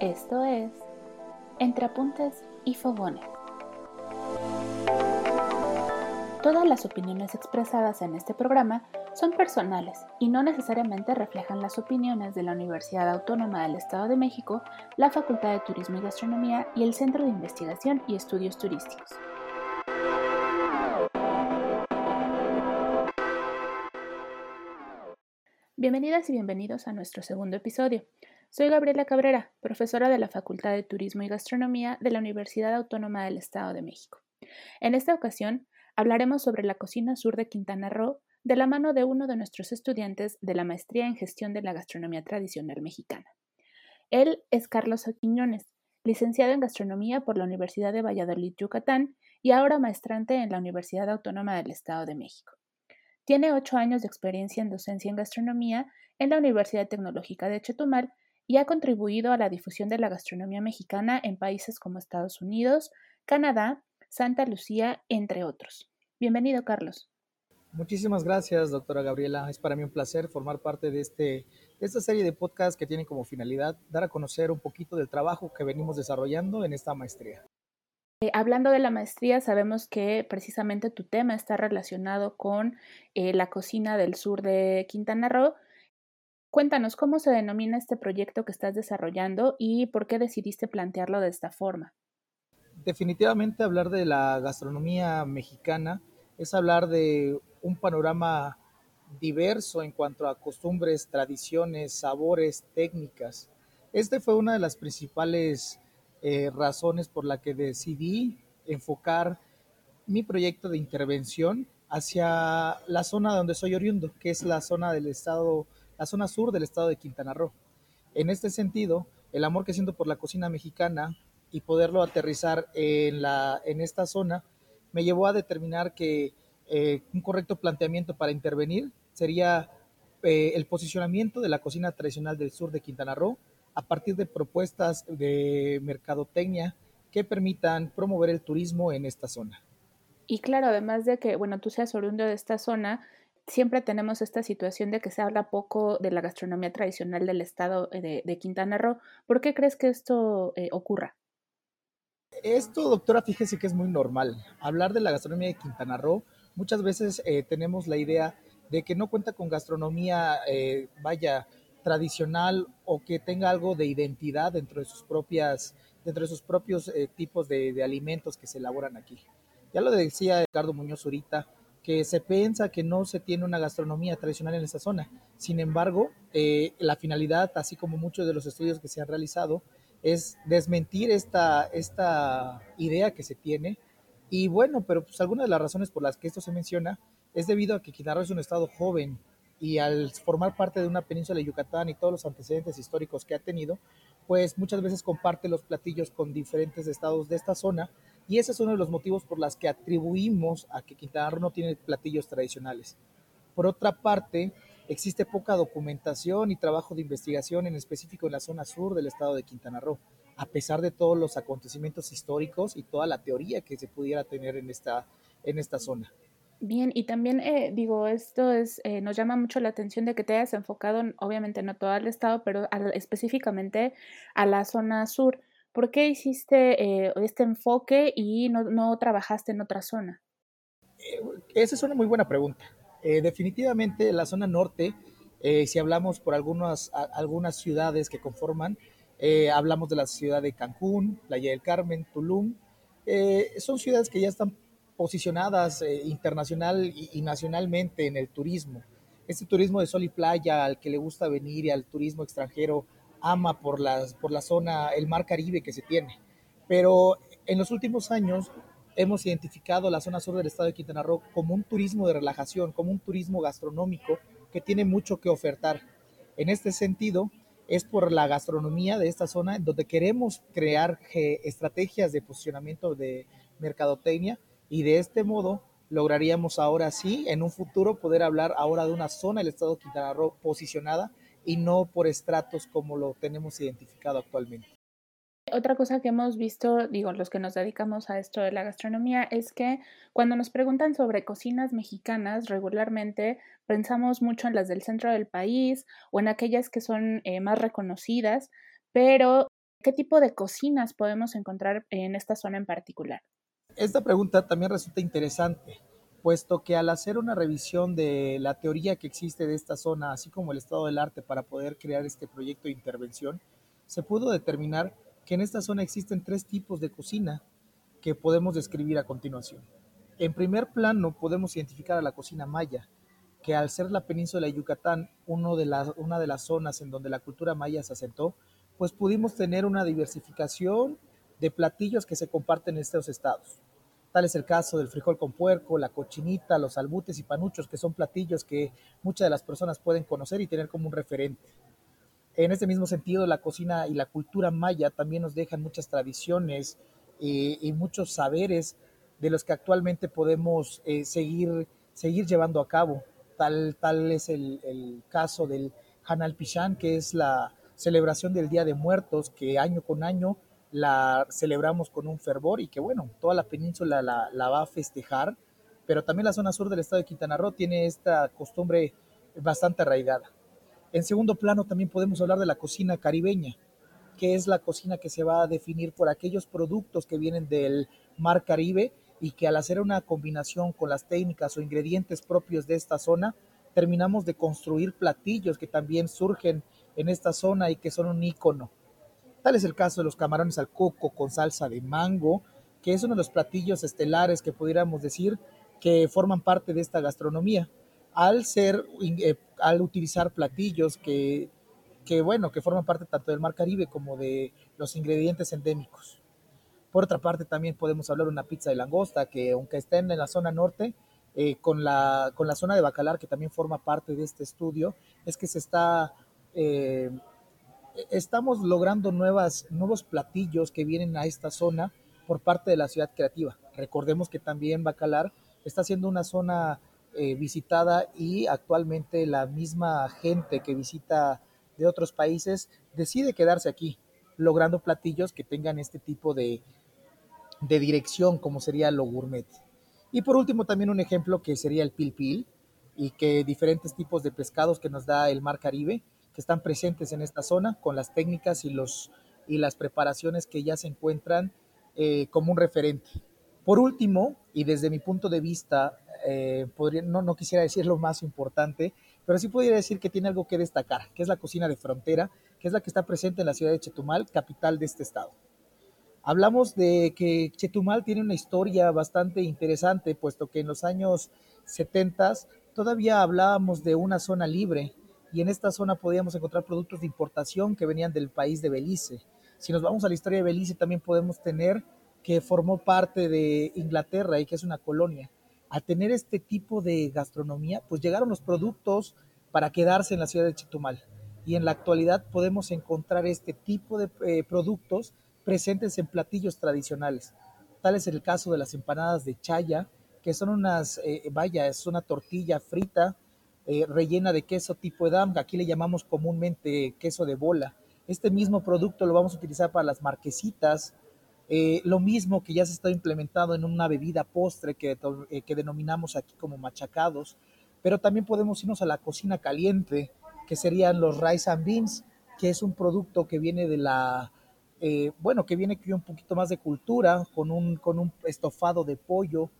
Esto es Entre Apuntes y Fogones. Todas las opiniones expresadas en este programa son personales y no necesariamente reflejan las opiniones de la Universidad Autónoma del Estado de México, la Facultad de Turismo y Gastronomía y el Centro de Investigación y Estudios Turísticos. Bienvenidas y bienvenidos a nuestro segundo episodio. Soy Gabriela Cabrera, profesora de la Facultad de Turismo y Gastronomía de la Universidad Autónoma del Estado de México. En esta ocasión hablaremos sobre la cocina sur de Quintana Roo de la mano de uno de nuestros estudiantes de la Maestría en Gestión de la Gastronomía Tradicional Mexicana. Él es Carlos Aquiñones, licenciado en Gastronomía por la Universidad de Valladolid, Yucatán, y ahora maestrante en la Universidad Autónoma del Estado de México. Tiene ocho años de experiencia en docencia en gastronomía en la Universidad Tecnológica de Chetumal y ha contribuido a la difusión de la gastronomía mexicana en países como Estados Unidos, Canadá, Santa Lucía, entre otros. Bienvenido, Carlos. Muchísimas gracias, doctora Gabriela. Es para mí un placer formar parte de, este, de esta serie de podcasts que tienen como finalidad dar a conocer un poquito del trabajo que venimos desarrollando en esta maestría. Eh, hablando de la maestría, sabemos que precisamente tu tema está relacionado con eh, la cocina del sur de Quintana Roo. Cuéntanos cómo se denomina este proyecto que estás desarrollando y por qué decidiste plantearlo de esta forma. Definitivamente hablar de la gastronomía mexicana es hablar de un panorama diverso en cuanto a costumbres, tradiciones, sabores, técnicas. Este fue una de las principales eh, razones por la que decidí enfocar mi proyecto de intervención hacia la zona donde soy oriundo, que es la zona del estado, la zona sur del estado de Quintana Roo. En este sentido, el amor que siento por la cocina mexicana y poderlo aterrizar en, la, en esta zona me llevó a determinar que eh, un correcto planteamiento para intervenir sería eh, el posicionamiento de la cocina tradicional del sur de Quintana Roo a partir de propuestas de mercadotecnia que permitan promover el turismo en esta zona. Y claro, además de que, bueno, tú seas oriundo de esta zona, siempre tenemos esta situación de que se habla poco de la gastronomía tradicional del estado eh, de, Quintana Roo. ¿Por qué crees que esto eh, ocurra? Esto, doctora, fíjese que es muy normal. Hablar de la gastronomía de Quintana Roo, muchas veces eh, tenemos la idea de que no cuenta con gastronomía, vaya, tradicional o que tenga algo de identidad dentro de sus propias dentro de sus propios eh, tipos de, alimentos que se elaboran aquí. Ya lo decía Ricardo Muñoz ahorita, que se piensa que no se tiene una gastronomía tradicional en esta zona. Sin embargo, eh, la finalidad, así como muchos de los estudios que se han realizado, es desmentir esta, esta idea que se tiene. Y bueno, pero pues algunas de las razones por las que esto se menciona es debido a que Quintana es un estado joven, y al formar parte de una península de Yucatán y todos los antecedentes históricos que ha tenido, pues muchas veces comparte los platillos con diferentes estados de esta zona y ese es uno de los motivos por los que atribuimos a que Quintana Roo no tiene platillos tradicionales. Por otra parte, existe poca documentación y trabajo de investigación en específico en la zona sur del estado de Quintana Roo, a pesar de todos los acontecimientos históricos y toda la teoría que se pudiera tener en esta, en esta zona. Bien, y también eh, digo, esto es, eh, nos llama mucho la atención de que te hayas enfocado, obviamente no todo el estado, pero específicamente a la zona sur. ¿Por qué hiciste eh, este enfoque y no, no, trabajaste en otra zona? esa es una muy buena pregunta. definitivamente la zona norte, si hablamos por algunas, algunas ciudades que conforman, hablamos de la ciudad de Cancún, Playa del Carmen, Tulum, son ciudades que ya están posicionadas eh, internacional y, nacionalmente en el turismo. Este turismo de sol y playa al que le gusta venir y al turismo extranjero ama por, las, por la zona, el mar Caribe que se tiene. Pero en los últimos años hemos identificado la zona sur del estado de Quintana Roo como un turismo de relajación, como un turismo gastronómico que tiene mucho que ofertar. En este sentido, es por la gastronomía de esta zona donde queremos crear eh, estrategias de posicionamiento de mercadotecnia y de este modo lograríamos ahora sí, en un futuro, poder hablar ahora de una zona del estado de Quintana Roo posicionada y no por estratos como lo tenemos identificado actualmente. Otra cosa que hemos visto, digo, los que nos dedicamos a esto de la gastronomía, es que cuando nos preguntan sobre cocinas mexicanas, regularmente pensamos mucho en las del centro del país o en aquellas que son eh, más reconocidas, pero ¿Qué tipo de cocinas podemos encontrar en esta zona en particular? Esta pregunta también resulta interesante, puesto que al hacer una revisión de la teoría que existe de esta zona, así como el estado del arte para poder crear este proyecto de intervención, se pudo determinar que en esta zona existen tres tipos de cocina que podemos describir a continuación. En primer plano podemos identificar a la cocina maya, que al ser la península de Yucatán uno de una de las zonas en donde la cultura maya se asentó, pues pudimos tener una diversificación de platillos que se comparten en estos estados. Tal es el caso del frijol con puerco, la cochinita, los albutes y panuchos, que son platillos que muchas de las personas pueden conocer y tener como un referente. En este mismo sentido, la cocina y la cultura maya también nos dejan muchas tradiciones eh, y muchos saberes de los que actualmente podemos eh, seguir, seguir llevando a cabo. Tal, tal es el, el caso del Hanal Pichán, que es la celebración del Día de Muertos, que año con año la celebramos con un fervor y que bueno, toda la península la, va a festejar, pero también la zona sur del estado de Quintana Roo tiene esta costumbre bastante arraigada. En segundo plano también podemos hablar de la cocina caribeña, que es la cocina que se va a definir por aquellos productos que vienen del mar Caribe y que al hacer una combinación con las técnicas o ingredientes propios de esta zona, terminamos de construir platillos que también surgen en esta zona y que son un ícono. Tal es el caso de los camarones al coco con salsa de mango, que es uno de los platillos estelares que pudiéramos decir que forman parte de esta gastronomía, al ser, eh, al utilizar platillos que, que, bueno, que forman parte tanto del mar Caribe como de los ingredientes endémicos. Por otra parte, también podemos hablar de una pizza de langosta, que aunque estén en la zona norte, eh, con, la, con la zona de Bacalar, que también forma parte de este estudio, es que se está, eh, estamos logrando nuevos platillos que vienen a esta zona por parte de la ciudad creativa. Recordemos que también Bacalar está siendo una zona eh, visitada y actualmente la misma gente que visita de otros países decide quedarse aquí, logrando platillos que tengan este tipo de, de dirección como sería lo gourmet. Y por último también un ejemplo que sería el pilpil y que diferentes tipos de pescados que nos da el mar Caribe están presentes en esta zona con las técnicas y, los, y las preparaciones que ya se encuentran eh, como un referente. Por último, y desde mi punto de vista, eh, podría, no, no quisiera decir lo más importante, pero sí podría decir que tiene algo que destacar, que es la cocina de frontera, que es la que está presente en la ciudad de Chetumal, capital de este estado. Hablamos de que Chetumal tiene una historia bastante interesante, puesto que en los años 70 todavía hablábamos de una zona libre y en esta zona podíamos encontrar productos de importación que venían del país de Belice. Si nos vamos a la historia de Belice, también podemos tener que formó parte de Inglaterra y que es una colonia. Al tener este tipo de gastronomía, pues llegaron los productos para quedarse en la ciudad de Chetumal. Y en la actualidad podemos encontrar este tipo de eh, productos presentes en platillos tradicionales. Tal es el caso de las empanadas de chaya, que son unas, eh, vaya, es una tortilla frita eh, rellena de queso tipo edam, aquí le llamamos comúnmente queso de bola. Este mismo producto lo vamos a utilizar para las marquesitas, eh, lo mismo que ya se está implementado en una bebida postre que, que denominamos aquí como machacados, pero también podemos irnos a la cocina caliente, que serían los rice and beans, que es un producto que viene de la eh, bueno, que viene aquí un poquito más de cultura, con un, con un estofado de pollo,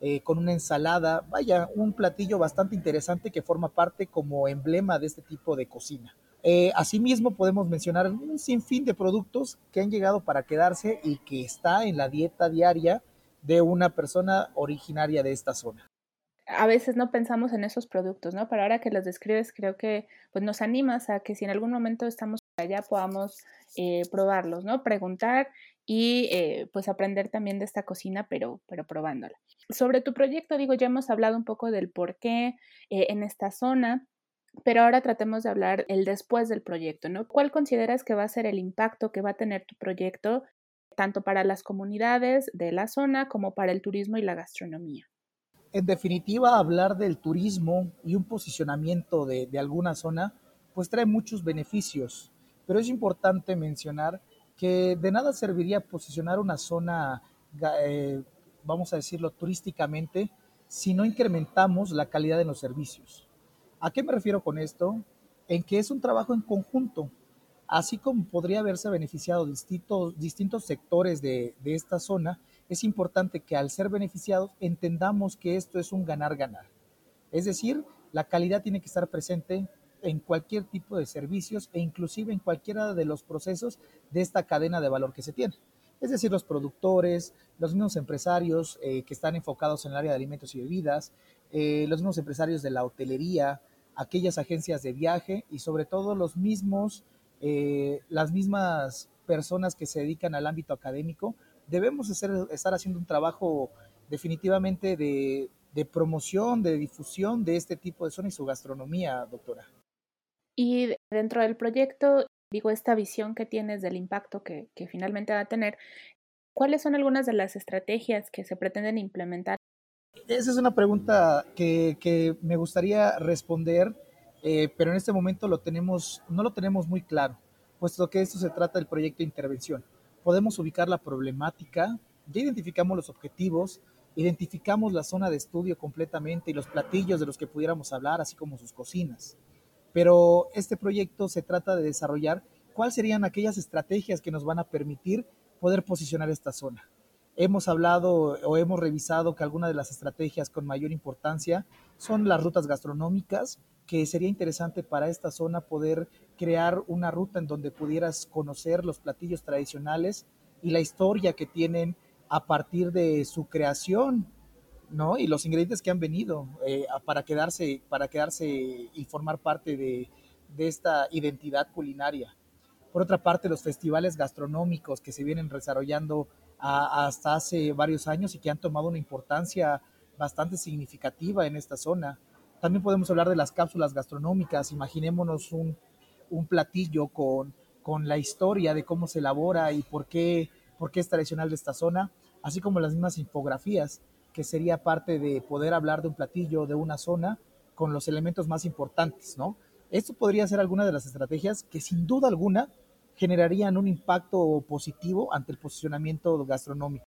eh, con una ensalada, vaya, un platillo bastante interesante que forma parte como emblema de este tipo de cocina. Eh, asimismo, podemos mencionar un sinfín de productos que han llegado para quedarse y que está en la dieta diaria de una persona originaria de esta zona. A veces no pensamos en esos productos, ¿no? Pero ahora que los describes, creo que pues, nos animas a que si en algún momento estamos allá podamos eh, probarlos, ¿no? Preguntar y eh, pues aprender también de esta cocina, pero, pero probándola. Sobre tu proyecto, digo, ya hemos hablado un poco del por qué eh, en esta zona, pero ahora tratemos de hablar el después del proyecto, ¿no? ¿Cuál consideras que va a ser el impacto que va a tener tu proyecto tanto para las comunidades de la zona como para el turismo y la gastronomía? En definitiva, hablar del turismo y un posicionamiento de, de alguna zona, pues trae muchos beneficios pero es importante mencionar que de nada serviría posicionar una zona, eh, vamos a decirlo, turísticamente, si no incrementamos la calidad de los servicios. ¿A qué me refiero con esto? En que es un trabajo en conjunto. así como podría haberse beneficiado distintos, distintos sectores de, de esta zona, es importante que al ser beneficiados entendamos que esto es un ganar-ganar. Es decir, la calidad tiene que estar presente en cualquier tipo de servicios e inclusive en cualquiera de los procesos de esta cadena de valor que se tiene. Es decir, los productores, los mismos empresarios eh, que están enfocados en el área de alimentos y bebidas, eh, los mismos empresarios de la hotelería, aquellas agencias de viaje y sobre todo los mismos, eh, las mismas personas que se dedican al ámbito académico, debemos estar haciendo un trabajo definitivamente de, de promoción, de difusión de este tipo de zona y su gastronomía, doctora. Y dentro del proyecto, digo, esta visión que tienes del impacto que, que finalmente va a tener, ¿cuáles son algunas de las estrategias que se pretenden implementar? Esa es una pregunta que, que me gustaría responder, eh, pero en este momento lo tenemos, no lo tenemos muy claro, puesto que esto se trata del proyecto de intervención. Podemos ubicar la problemática, ya identificamos los objetivos, identificamos la zona de estudio completamente y los platillos de los que pudiéramos hablar, así como sus cocinas pero este proyecto se trata de desarrollar cuáles serían aquellas estrategias que nos van a permitir poder posicionar esta zona. Hemos hablado o hemos revisado que algunas de las estrategias con mayor importancia son las rutas gastronómicas, que sería interesante para esta zona poder crear una ruta en donde pudieras conocer los platillos tradicionales y la historia que tienen a partir de su creación ¿no? Y los ingredientes que han venido eh, para, quedarse, para quedarse y formar parte de, esta identidad culinaria. Por otra parte, los festivales gastronómicos que se vienen desarrollando hasta hace varios años y que han tomado una importancia bastante significativa en esta zona. También podemos hablar de las cápsulas gastronómicas. Imaginémonos un, platillo con, con, la historia de cómo se elabora y por qué, por qué es tradicional de esta zona, así como las mismas infografías que sería parte de poder hablar de un platillo, de una zona, con los elementos más importantes, ¿no? Esto podría ser alguna de las estrategias que sin duda alguna generarían un impacto positivo ante el posicionamiento gastronómico.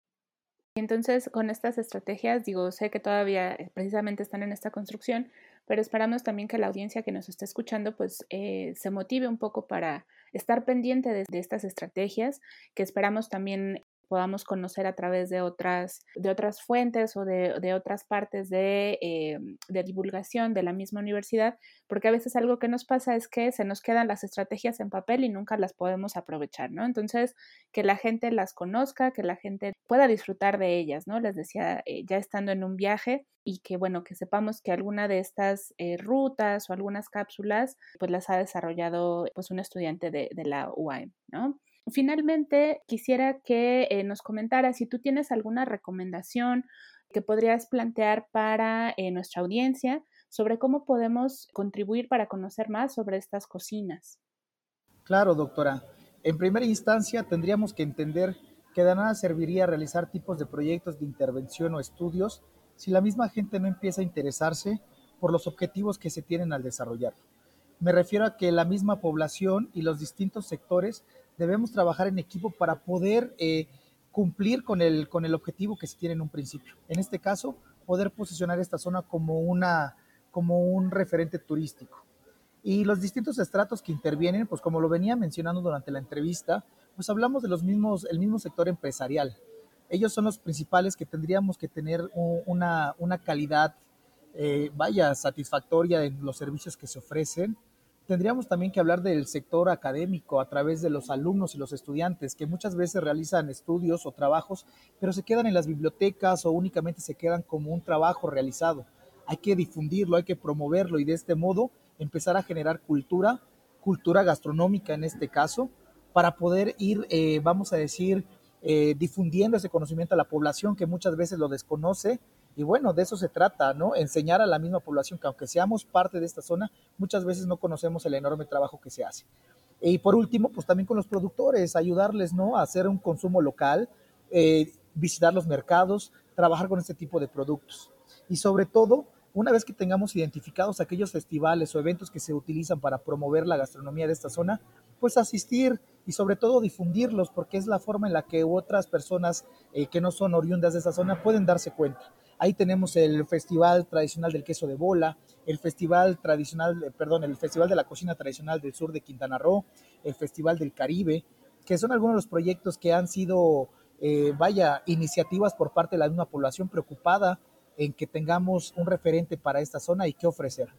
Entonces, con estas estrategias, digo, sé que todavía eh, precisamente están en esta construcción, pero esperamos también que la audiencia que nos esté escuchando, pues, eh, se motive un poco para estar pendiente de, estas estrategias, que esperamos también podamos conocer a través de otras, de otras fuentes o de, de otras partes de, eh, de, divulgación de la misma universidad, porque a veces algo que nos pasa es que se nos quedan las estrategias en papel y nunca las podemos aprovechar, ¿no? Entonces, que la gente las conozca, que la gente pueda disfrutar de ellas, ¿no? Les decía, eh, ya estando en un viaje y que, bueno, que sepamos que alguna de estas eh, rutas o algunas cápsulas, pues las ha desarrollado pues un estudiante de, de la UAM, ¿no? Finalmente, quisiera que eh, nos comentara si tú tienes alguna recomendación que podrías plantear para eh, nuestra audiencia sobre cómo podemos contribuir para conocer más sobre estas cocinas. Claro, doctora. En primera instancia, tendríamos que entender que de nada serviría realizar tipos de proyectos de intervención o estudios si la misma gente no empieza a interesarse por los objetivos que se tienen al desarrollarlo. Me refiero a que la misma población y los distintos sectores debemos trabajar en equipo para poder eh, cumplir con el, con el objetivo que se tiene en un principio. En este caso, poder posicionar esta zona como, una, como un referente turístico. Y los distintos estratos que intervienen, pues como lo venía mencionando durante la entrevista, pues hablamos de los mismos, el mismo sector empresarial. Ellos son los principales que tendríamos que tener una, una calidad, eh, vaya, satisfactoria en los servicios que se ofrecen, Tendríamos también que hablar del sector académico a través de los alumnos y los estudiantes que muchas veces realizan estudios o trabajos, pero se quedan en las bibliotecas o únicamente se quedan como un trabajo realizado. Hay que difundirlo, hay que promoverlo y de este modo empezar a generar cultura, cultura gastronómica en este caso, para poder ir, eh, vamos a decir, eh, difundiendo ese conocimiento a la población que muchas veces lo desconoce y bueno, de eso se trata, ¿no? Enseñar a la misma población que aunque seamos parte de esta zona, muchas veces no conocemos el enorme trabajo que se hace. Y por último, pues también con los productores, ayudarles, ¿no? A hacer un consumo local, eh, visitar los mercados, trabajar con este tipo de productos. Y sobre todo, una vez que tengamos identificados aquellos festivales o eventos que se utilizan para promover la gastronomía de esta zona, pues asistir y sobre todo difundirlos, porque es la forma en la que otras personas eh, que no son oriundas de esa zona pueden darse cuenta. Ahí tenemos el Festival Tradicional del Queso de Bola, el Festival Tradicional, perdón, el Festival de la Cocina Tradicional del Sur de Quintana Roo, el Festival del Caribe, que son algunos de los proyectos que han sido, eh, vaya, iniciativas por parte de la misma población preocupada en que tengamos un referente para esta zona y qué ofrecer.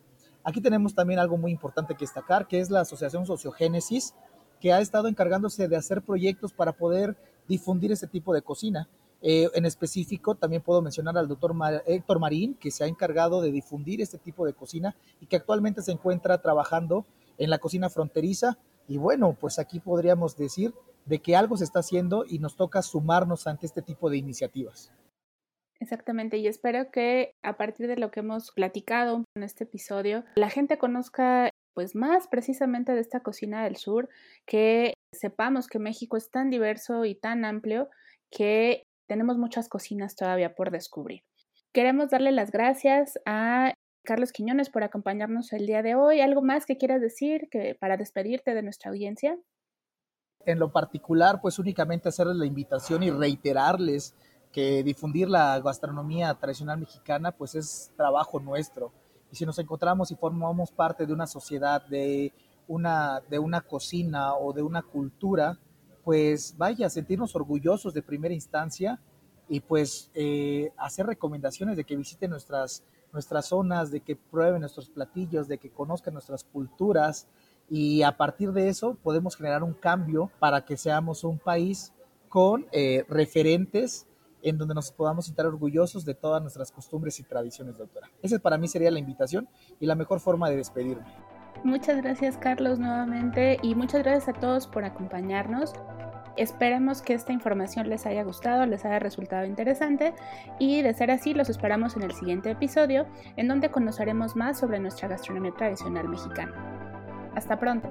Aquí tenemos también algo muy importante que destacar, que es la Asociación Sociogénesis, que ha estado encargándose de hacer proyectos para poder difundir este tipo de cocina. Eh, en específico, también puedo mencionar al doctor Héctor Marín, que se ha encargado de difundir este tipo de cocina y que actualmente se encuentra trabajando en la cocina fronteriza. Y bueno, pues aquí podríamos decir de que algo se está haciendo y nos toca sumarnos ante este tipo de iniciativas. Exactamente, y espero que a partir de lo que hemos platicado en este episodio, la gente conozca pues más precisamente de esta cocina del sur, que sepamos que México es tan diverso y tan amplio que tenemos muchas cocinas todavía por descubrir. Queremos darle las gracias a Carlos Quiñones por acompañarnos el día de hoy. ¿Algo más que quieras decir que para despedirte de nuestra audiencia? En lo particular, pues únicamente hacerles la invitación y reiterarles que difundir la gastronomía tradicional mexicana pues es trabajo nuestro. Y si nos encontramos y formamos parte de una sociedad, de una, de una cocina o de una cultura, pues vaya, sentirnos orgullosos de primera instancia y pues eh, hacer recomendaciones de que visiten nuestras, nuestras zonas, de que prueben nuestros platillos, de que conozcan nuestras culturas y a partir de eso podemos generar un cambio para que seamos un país con eh, referentes en donde nos podamos sentir orgullosos de todas nuestras costumbres y tradiciones, doctora. Esa para mí sería la invitación y la mejor forma de despedirme. Muchas gracias Carlos nuevamente y muchas gracias a todos por acompañarnos. Esperemos que esta información les haya gustado, les haya resultado interesante y de ser así los esperamos en el siguiente episodio en donde conoceremos más sobre nuestra gastronomía tradicional mexicana. Hasta pronto.